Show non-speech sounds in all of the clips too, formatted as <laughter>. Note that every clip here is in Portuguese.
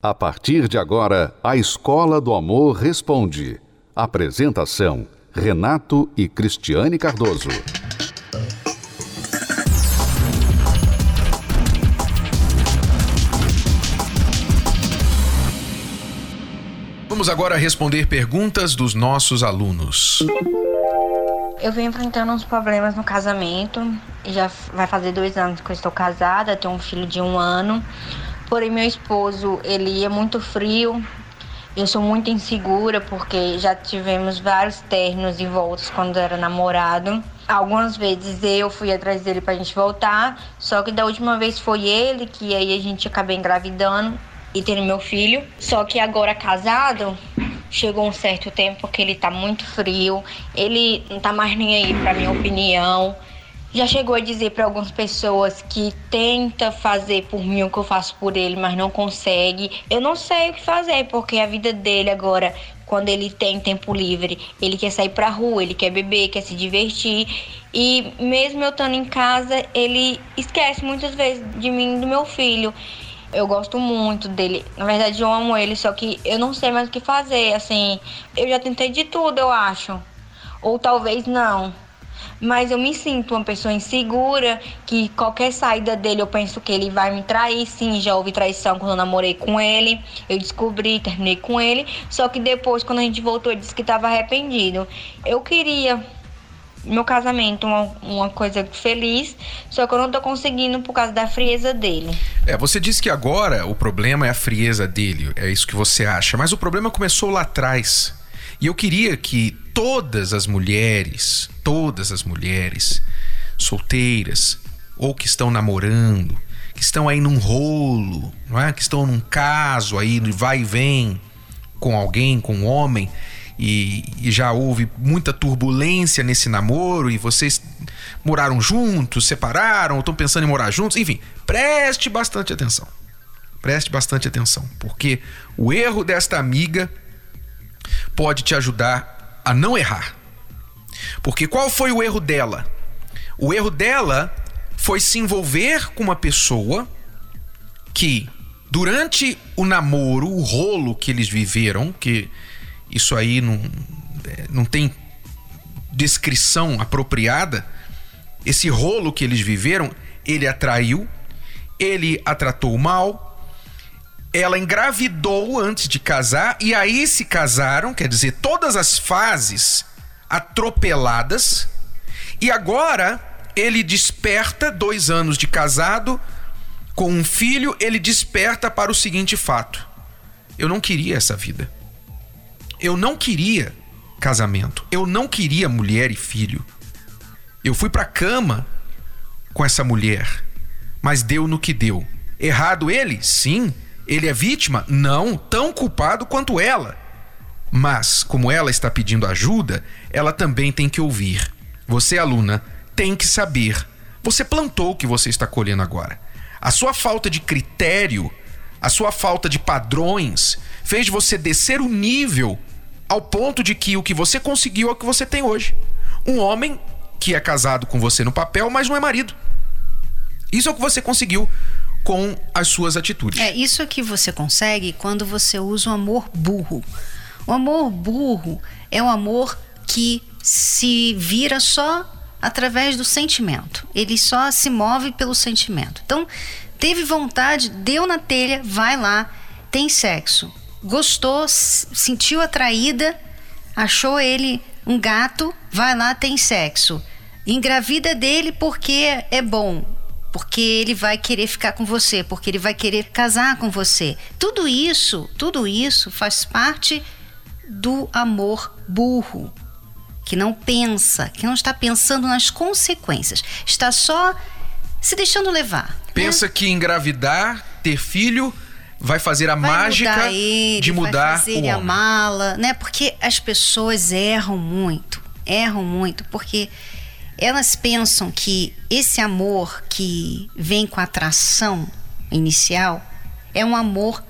A partir de agora, a Escola do Amor Responde. Apresentação: Renato e Cristiane Cardoso. Vamos agora responder perguntas dos nossos alunos. Eu venho enfrentando uns problemas no casamento. Já vai fazer dois anos que eu estou casada, tenho um filho de um ano. Porém, meu esposo, ele é muito frio. Eu sou muito insegura porque já tivemos vários ternos e voltas quando era namorado. Algumas vezes eu fui atrás dele pra gente voltar, só que da última vez foi ele que aí a gente acabou engravidando e tendo meu filho. Só que agora casado, chegou um certo tempo que ele tá muito frio, ele não tá mais nem aí pra minha opinião já chegou a dizer para algumas pessoas que tenta fazer por mim o que eu faço por ele, mas não consegue. Eu não sei o que fazer, porque a vida dele agora, quando ele tem tempo livre, ele quer sair pra rua, ele quer beber, quer se divertir. E mesmo eu estando em casa, ele esquece muitas vezes de mim e do meu filho. Eu gosto muito dele. Na verdade, eu amo ele, só que eu não sei mais o que fazer. Assim, eu já tentei de tudo, eu acho. Ou talvez não mas eu me sinto uma pessoa insegura, que qualquer saída dele eu penso que ele vai me trair. Sim, já houve traição quando eu namorei com ele, eu descobri, terminei com ele, só que depois, quando a gente voltou, ele disse que estava arrependido. Eu queria meu casamento uma, uma coisa feliz, só que eu não tô conseguindo por causa da frieza dele. É, você disse que agora o problema é a frieza dele, é isso que você acha, mas o problema começou lá atrás. E eu queria que todas as mulheres, todas as mulheres solteiras ou que estão namorando, que estão aí num rolo, não é? que estão num caso aí, vai e vem com alguém, com um homem, e, e, já houve muita turbulência nesse namoro e vocês moraram juntos, separaram, ou estão pensando em morar juntos, enfim, preste bastante atenção. Preste bastante atenção, porque o erro desta amiga pode te ajudar a não errar. Porque qual foi o erro dela? O erro dela foi se envolver com uma pessoa que, durante o namoro, o rolo que eles viveram, que isso aí não, é, não tem descrição apropriada, esse rolo que eles viveram, ele atraiu, ele a tratou mal, ela engravidou antes de casar e aí se casaram, quer dizer, todas as fases atropeladas. E agora ele desperta, dois anos de casado, com um filho, ele desperta para o seguinte fato: eu não queria essa vida. Eu não queria casamento. Eu não queria mulher e filho. Eu fui para cama com essa mulher, mas deu no que deu. Errado ele? Sim. Ele é vítima? Não, tão culpado quanto ela. Mas, como ela está pedindo ajuda, ela também tem que ouvir. Você, aluna, tem que saber. Você plantou o que você está colhendo agora. A sua falta de critério, a sua falta de padrões, fez você descer o nível ao ponto de que o que você conseguiu é o que você tem hoje. Um homem que é casado com você no papel, mas não é marido. Isso é o que você conseguiu com as suas atitudes. É isso que você consegue quando você usa o amor burro. O amor burro é um amor que se vira só através do sentimento. Ele só se move pelo sentimento. Então, teve vontade, deu na telha, vai lá, tem sexo. Gostou, sentiu atraída, achou ele um gato, vai lá, tem sexo. Engravida dele porque é bom porque ele vai querer ficar com você, porque ele vai querer casar com você. Tudo isso, tudo isso faz parte do amor burro, que não pensa, que não está pensando nas consequências, está só se deixando levar. Né? Pensa né? que engravidar, ter filho vai fazer a vai mágica mudar ele, de mudar vai fazer o ele amá-la, né? Porque as pessoas erram muito, erram muito, porque elas pensam que esse amor que vem com a atração inicial é um amor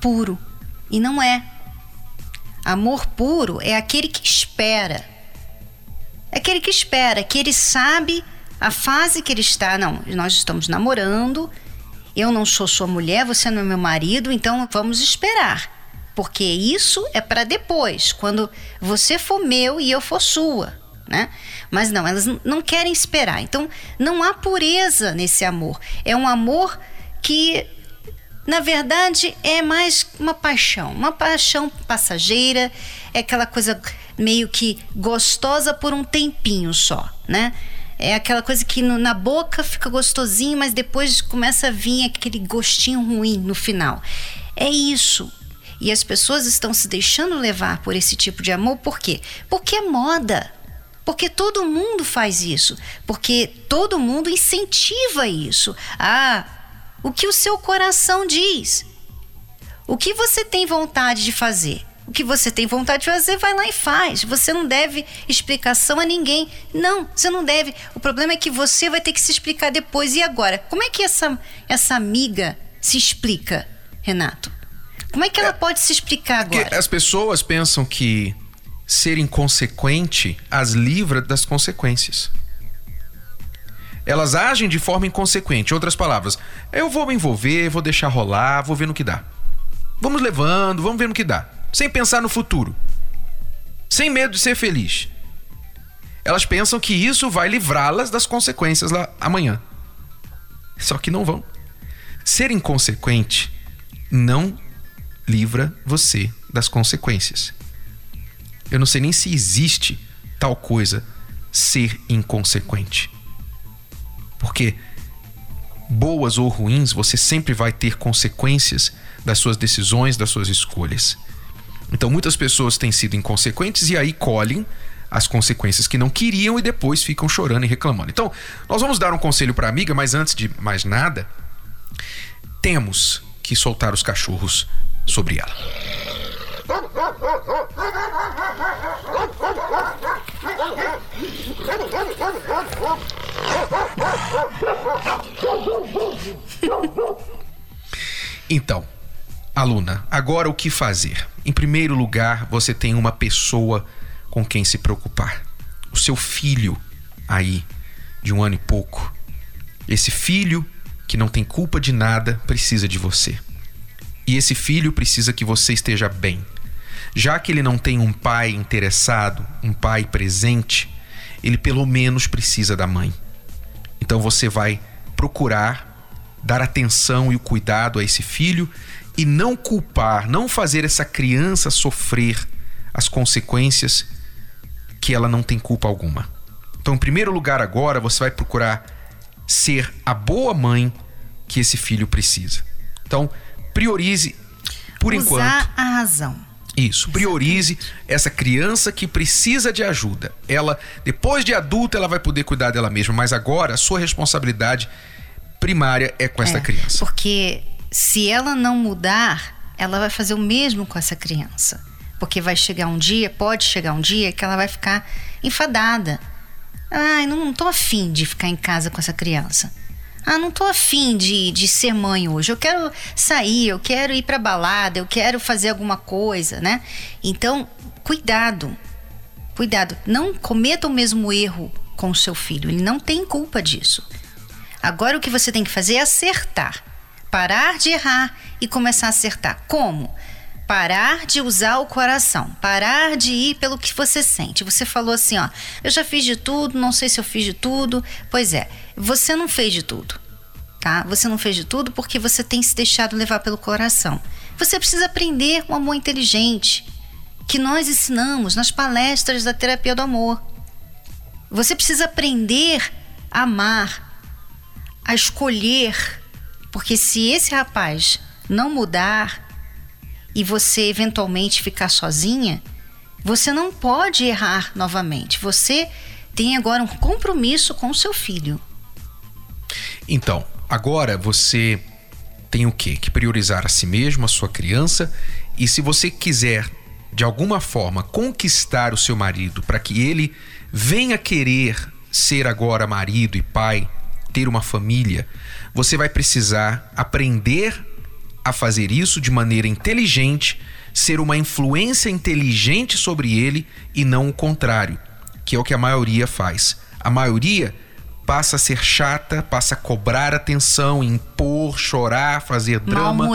puro. E não é. Amor puro é aquele que espera. É aquele que espera, que ele sabe a fase que ele está. Não, nós estamos namorando eu não sou sua mulher, você não é meu marido, então vamos esperar. Porque isso é para depois, quando você for meu e eu for sua, né? Mas não, elas não querem esperar. Então, não há pureza nesse amor. É um amor que na verdade é mais uma paixão, uma paixão passageira, é aquela coisa meio que gostosa por um tempinho só, né? É aquela coisa que no, na boca fica gostosinho, mas depois começa a vir aquele gostinho ruim no final. É isso. E as pessoas estão se deixando levar por esse tipo de amor, por quê? Porque é moda. Porque todo mundo faz isso. Porque todo mundo incentiva isso. Ah, o que o seu coração diz. O que você tem vontade de fazer? O que você tem vontade de fazer, vai lá e faz. Você não deve explicação a ninguém. Não, você não deve. O problema é que você vai ter que se explicar depois. E agora? Como é que essa, essa amiga se explica, Renato? Como é que ela é, pode se explicar agora? As pessoas pensam que ser inconsequente as livra das consequências elas agem de forma inconsequente. Outras palavras, eu vou me envolver, vou deixar rolar, vou ver no que dá. Vamos levando, vamos ver no que dá. Sem pensar no futuro. Sem medo de ser feliz. Elas pensam que isso vai livrá-las das consequências lá amanhã. Só que não vão. Ser inconsequente não livra você das consequências. Eu não sei nem se existe tal coisa ser inconsequente. Porque boas ou ruins, você sempre vai ter consequências das suas decisões, das suas escolhas. Então muitas pessoas têm sido inconsequentes e aí colhem as consequências que não queriam e depois ficam chorando e reclamando. Então, nós vamos dar um conselho para a amiga, mas antes de mais nada, temos que soltar os cachorros sobre ela. Então, aluna, agora o que fazer? Em primeiro lugar, você tem uma pessoa com quem se preocupar. O seu filho aí, de um ano e pouco. Esse filho que não tem culpa de nada precisa de você. E esse filho precisa que você esteja bem. Já que ele não tem um pai interessado, um pai presente, ele pelo menos precisa da mãe. Então você vai procurar dar atenção e o cuidado a esse filho e não culpar, não fazer essa criança sofrer as consequências que ela não tem culpa alguma. Então, em primeiro lugar, agora você vai procurar ser a boa mãe que esse filho precisa. Então, priorize por Usar enquanto. Usar a razão. Isso, priorize essa criança que precisa de ajuda. Ela, depois de adulta, ela vai poder cuidar dela mesma, mas agora a sua responsabilidade primária é com essa é, criança. Porque se ela não mudar, ela vai fazer o mesmo com essa criança. Porque vai chegar um dia, pode chegar um dia que ela vai ficar enfadada. Ai, não, não tô afim de ficar em casa com essa criança. Ah, não tô afim de, de ser mãe hoje. Eu quero sair, eu quero ir pra balada, eu quero fazer alguma coisa, né? Então, cuidado. Cuidado. Não cometa o mesmo erro com o seu filho. Ele não tem culpa disso. Agora o que você tem que fazer é acertar. Parar de errar e começar a acertar. Como? Parar de usar o coração, parar de ir pelo que você sente. Você falou assim, ó, eu já fiz de tudo, não sei se eu fiz de tudo. Pois é, você não fez de tudo, tá? Você não fez de tudo porque você tem se deixado levar pelo coração. Você precisa aprender um amor inteligente, que nós ensinamos nas palestras da terapia do amor. Você precisa aprender a amar, a escolher, porque se esse rapaz não mudar, e você eventualmente ficar sozinha, você não pode errar novamente. Você tem agora um compromisso com o seu filho. Então, agora você tem o quê? Que priorizar a si mesmo, a sua criança, e se você quiser de alguma forma conquistar o seu marido para que ele venha querer ser agora marido e pai, ter uma família, você vai precisar aprender a fazer isso de maneira inteligente, ser uma influência inteligente sobre ele e não o contrário, que é o que a maioria faz. A maioria passa a ser chata, passa a cobrar atenção, impor, chorar, fazer drama,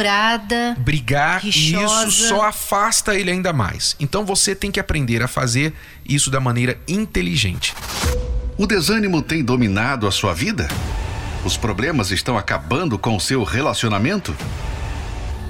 brigar, e isso só afasta ele ainda mais. Então você tem que aprender a fazer isso da maneira inteligente. O desânimo tem dominado a sua vida? Os problemas estão acabando com o seu relacionamento?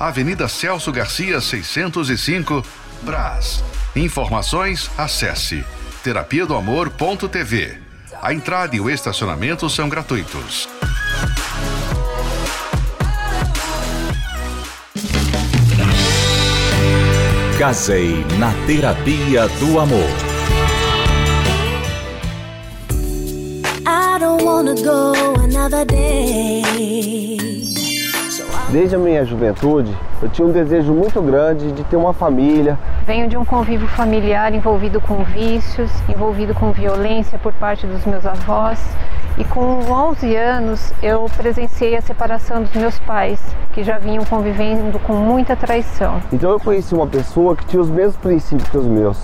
Avenida Celso Garcia, 605, Brás. Informações, acesse terapia do amor.tv. A entrada e o estacionamento são gratuitos. Casei na terapia do amor. I don't wanna go another day. Desde a minha juventude, eu tinha um desejo muito grande de ter uma família. Venho de um convívio familiar envolvido com vícios, envolvido com violência por parte dos meus avós. E com 11 anos eu presenciei a separação dos meus pais, que já vinham convivendo com muita traição. Então eu conheci uma pessoa que tinha os mesmos princípios que os meus.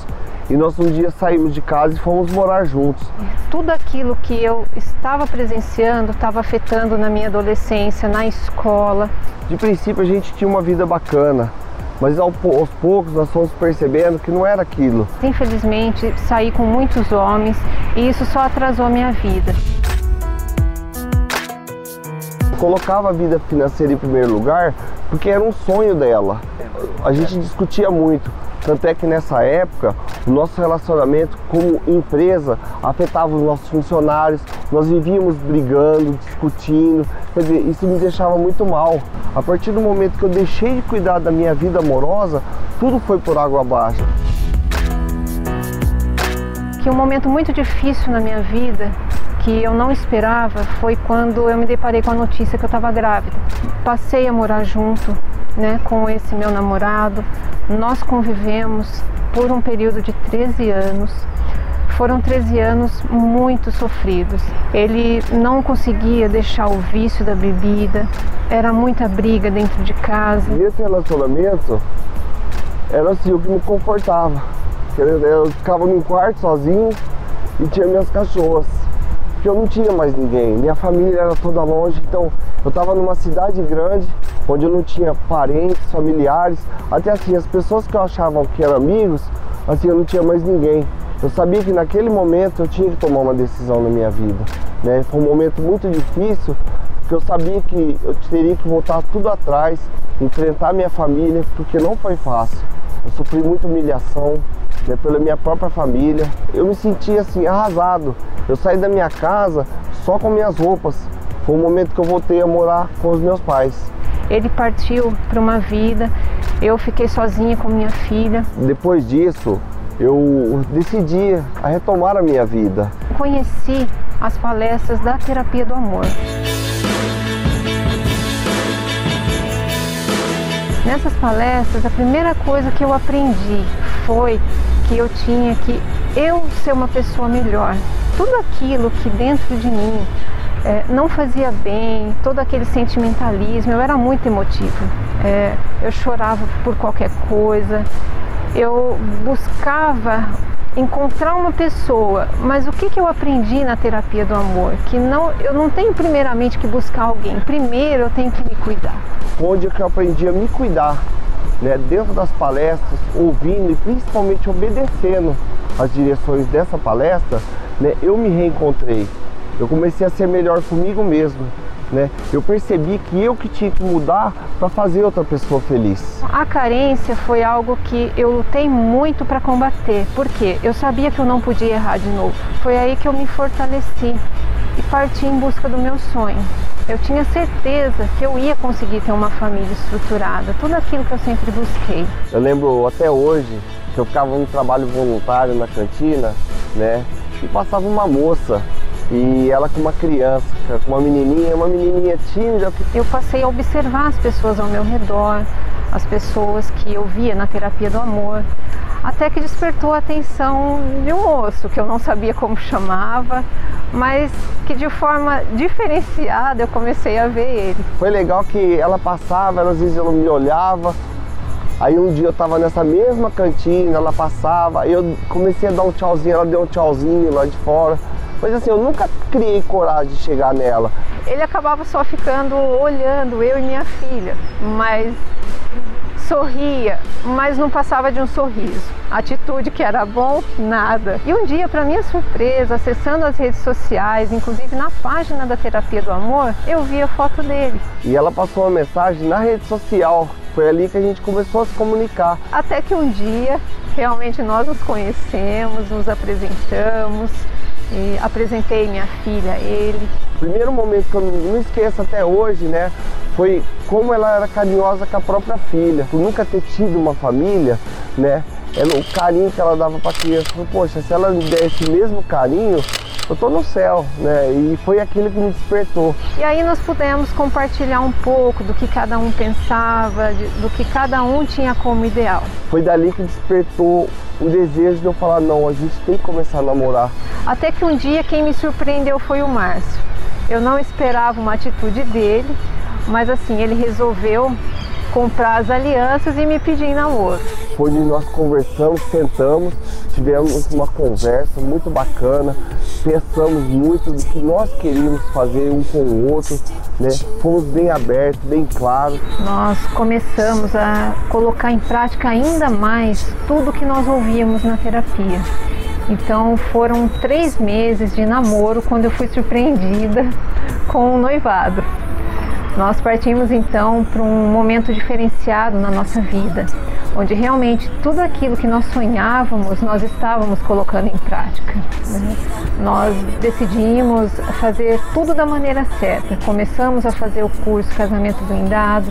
E nós um dia saímos de casa e fomos morar juntos. Tudo aquilo que eu estava presenciando estava afetando na minha adolescência, na escola. De princípio a gente tinha uma vida bacana, mas aos poucos nós fomos percebendo que não era aquilo. Infelizmente, saí com muitos homens e isso só atrasou a minha vida. Eu colocava a vida financeira em primeiro lugar porque era um sonho dela. A gente discutia muito. Tanto é que nessa época o nosso relacionamento como empresa afetava os nossos funcionários, nós vivíamos brigando, discutindo, quer dizer, isso me deixava muito mal. A partir do momento que eu deixei de cuidar da minha vida amorosa, tudo foi por água abaixo. que um momento muito difícil na minha vida que eu não esperava foi quando eu me deparei com a notícia que eu estava grávida. Passei a morar junto, né, com esse meu namorado. Nós convivemos por um período de 13 anos. Foram 13 anos muito sofridos. Ele não conseguia deixar o vício da bebida. Era muita briga dentro de casa. E esse relacionamento era assim o que me confortava. Eu- ficava num quarto sozinho e tinha minhas cachorras. Porque eu não tinha mais ninguém. Minha família era toda longe, então eu estava numa cidade grande onde eu não tinha parentes, familiares, até assim, as pessoas que eu achava que eram amigos, assim, eu não tinha mais ninguém. Eu sabia que naquele momento eu tinha que tomar uma decisão na minha vida. Né? Foi um momento muito difícil, porque eu sabia que eu teria que voltar tudo atrás, enfrentar minha família, porque não foi fácil. Eu sofri muita humilhação né, pela minha própria família. Eu me senti assim arrasado. Eu saí da minha casa só com minhas roupas. Foi o momento que eu voltei a morar com os meus pais. Ele partiu para uma vida. Eu fiquei sozinha com minha filha. Depois disso, eu decidi a retomar a minha vida. conheci as palestras da terapia do amor. Nessas palestras, a primeira coisa que eu aprendi foi que eu tinha que eu ser uma pessoa melhor. Tudo aquilo que dentro de mim eh, não fazia bem, todo aquele sentimentalismo, eu era muito emotiva. Eh, eu chorava por qualquer coisa, eu buscava encontrar uma pessoa, mas o que, que eu aprendi na terapia do amor? Que não, eu não tenho primeiramente que buscar alguém, primeiro eu tenho que me cuidar. Onde que eu aprendi a me cuidar, né, dentro das palestras, ouvindo e principalmente obedecendo as direções dessa palestra, né, eu me reencontrei. Eu comecei a ser melhor comigo mesmo. Né? Eu percebi que eu que tinha que mudar para fazer outra pessoa feliz. A carência foi algo que eu lutei muito para combater, porque eu sabia que eu não podia errar de novo. Foi aí que eu me fortaleci e parti em busca do meu sonho. Eu tinha certeza que eu ia conseguir ter uma família estruturada, tudo aquilo que eu sempre busquei. Eu lembro até hoje que eu ficava no trabalho voluntário na cantina, né? E passava uma moça E ela com uma criança, com uma menininha, uma menininha tímida. Eu passei a observar as pessoas ao meu redor, as pessoas que eu via na terapia do amor, até que despertou a atenção de um moço que eu não sabia como chamava, mas que de forma diferenciada eu comecei a ver ele. Foi legal que ela passava, às vezes ela me olhava. Aí um dia eu tava nessa mesma cantina, ela passava, aí eu comecei a dar um tchauzinho, ela deu um tchauzinho lá de fora. Mas assim, eu nunca criei coragem de chegar nela. Ele acabava só ficando olhando eu e minha filha, mas sorria, mas não passava de um sorriso. Atitude que era bom, nada. E um dia, para minha surpresa, acessando as redes sociais, inclusive na página da Terapia do Amor, eu vi a foto dele. E ela passou uma mensagem na rede social. Foi ali que a gente começou a se comunicar. Até que um dia, realmente nós nos conhecemos, nos apresentamos, e apresentei minha filha a ele. O primeiro momento que eu não esqueço até hoje, né, foi como ela era carinhosa com a própria filha. Por nunca ter tido uma família, né, ela, o carinho que ela dava para a criança. Poxa, se ela me der esse mesmo carinho, eu tô no céu, né? E foi aquilo que me despertou. E aí nós pudemos compartilhar um pouco do que cada um pensava, de, do que cada um tinha como ideal. Foi dali que despertou o desejo de eu falar, não, a gente tem que começar a namorar. Até que um dia quem me surpreendeu foi o Márcio. Eu não esperava uma atitude dele, mas assim, ele resolveu comprar as alianças e me pedir namoro. Foi onde nós conversamos, sentamos, tivemos uma conversa muito bacana, pensamos muito do que nós queríamos fazer um com o outro, né? Fomos bem abertos, bem claros. Nós começamos a colocar em prática ainda mais tudo que nós ouvíamos na terapia. Então foram três meses de namoro quando eu fui surpreendida <laughs> com o noivado. Nós partimos então para um momento diferenciado na nossa vida, onde realmente tudo aquilo que nós sonhávamos, nós estávamos colocando em prática. Né? Nós decidimos fazer tudo da maneira certa. Começamos a fazer o curso Casamento Blindado,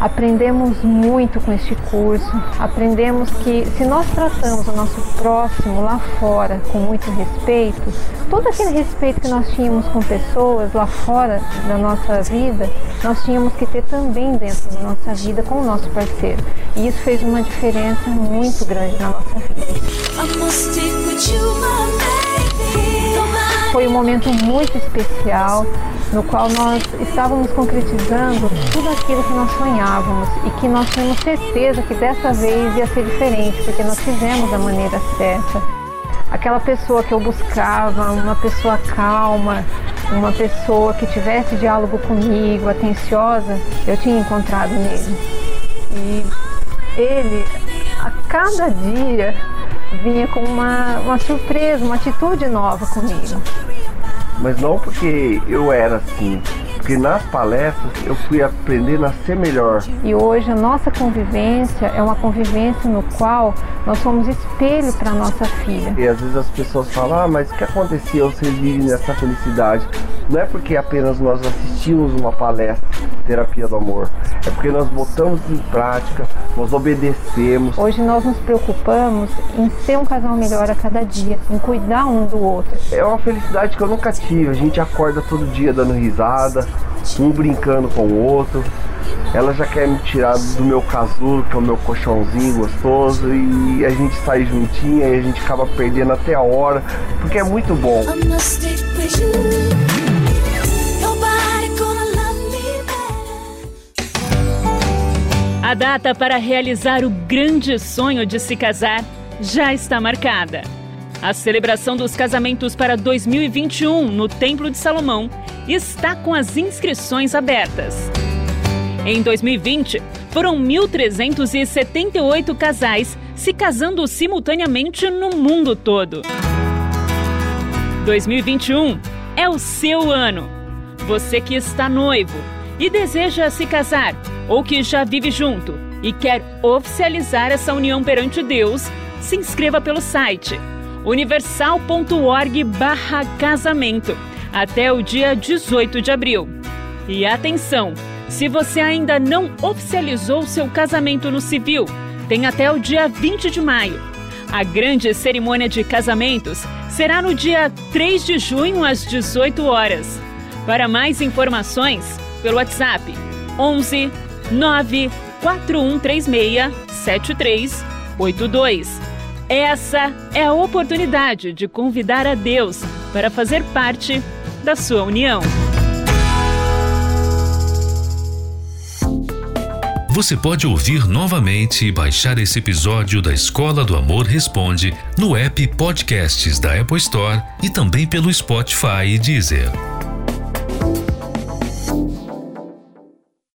Aprendemos muito com este curso, aprendemos que se nós tratamos o nosso próximo lá fora com muito respeito, todo aquele respeito que nós tínhamos com pessoas lá fora da nossa vida, nós tínhamos que ter também dentro da nossa vida com o nosso parceiro. E isso fez uma diferença muito grande na nossa vida. Foi um momento muito especial no qual nós estávamos concretizando tudo aquilo que nós sonhávamos e que nós tínhamos certeza que dessa vez ia ser diferente, porque nós fizemos da maneira certa. Aquela pessoa que eu buscava, uma pessoa calma, uma pessoa que tivesse diálogo comigo, atenciosa, eu tinha encontrado nele. E ele, a cada dia, vinha com uma, uma surpresa, uma atitude nova comigo mas não porque eu era assim, porque nas palestras eu fui aprendendo a ser melhor. E hoje a nossa convivência é uma convivência no qual nós somos espelho para nossa filha. E às vezes as pessoas falam, ah, mas o que aconteceu vocês vivem nessa felicidade? Não é porque apenas nós assistimos uma palestra, terapia do amor, é porque nós botamos em prática, nós obedecemos. Hoje nós nos preocupamos em ser um casal melhor a cada dia, em cuidar um do outro. É uma felicidade que eu nunca tive. A gente acorda todo dia dando risada, um brincando com o outro. Ela já quer me tirar do meu casulo, que é o meu colchãozinho gostoso, e a gente sai juntinha e a gente acaba perdendo até a hora, porque é muito bom. A data para realizar o grande sonho de se casar já está marcada. A celebração dos casamentos para 2021 no Templo de Salomão está com as inscrições abertas. Em 2020, foram 1.378 casais se casando simultaneamente no mundo todo. 2021 é o seu ano. Você que está noivo e deseja se casar ou que já vive junto e quer oficializar essa união perante Deus, se inscreva pelo site universal.org/casamento até o dia 18 de abril. E atenção, se você ainda não oficializou seu casamento no civil, tem até o dia 20 de maio. A grande cerimônia de casamentos será no dia 3 de junho às 18 horas. Para mais informações, pelo WhatsApp 11 9 4136 7382. Essa é a oportunidade de convidar a Deus para fazer parte da sua união. Você pode ouvir novamente e baixar esse episódio da Escola do Amor Responde no app Podcasts da Apple Store e também pelo Spotify e Deezer.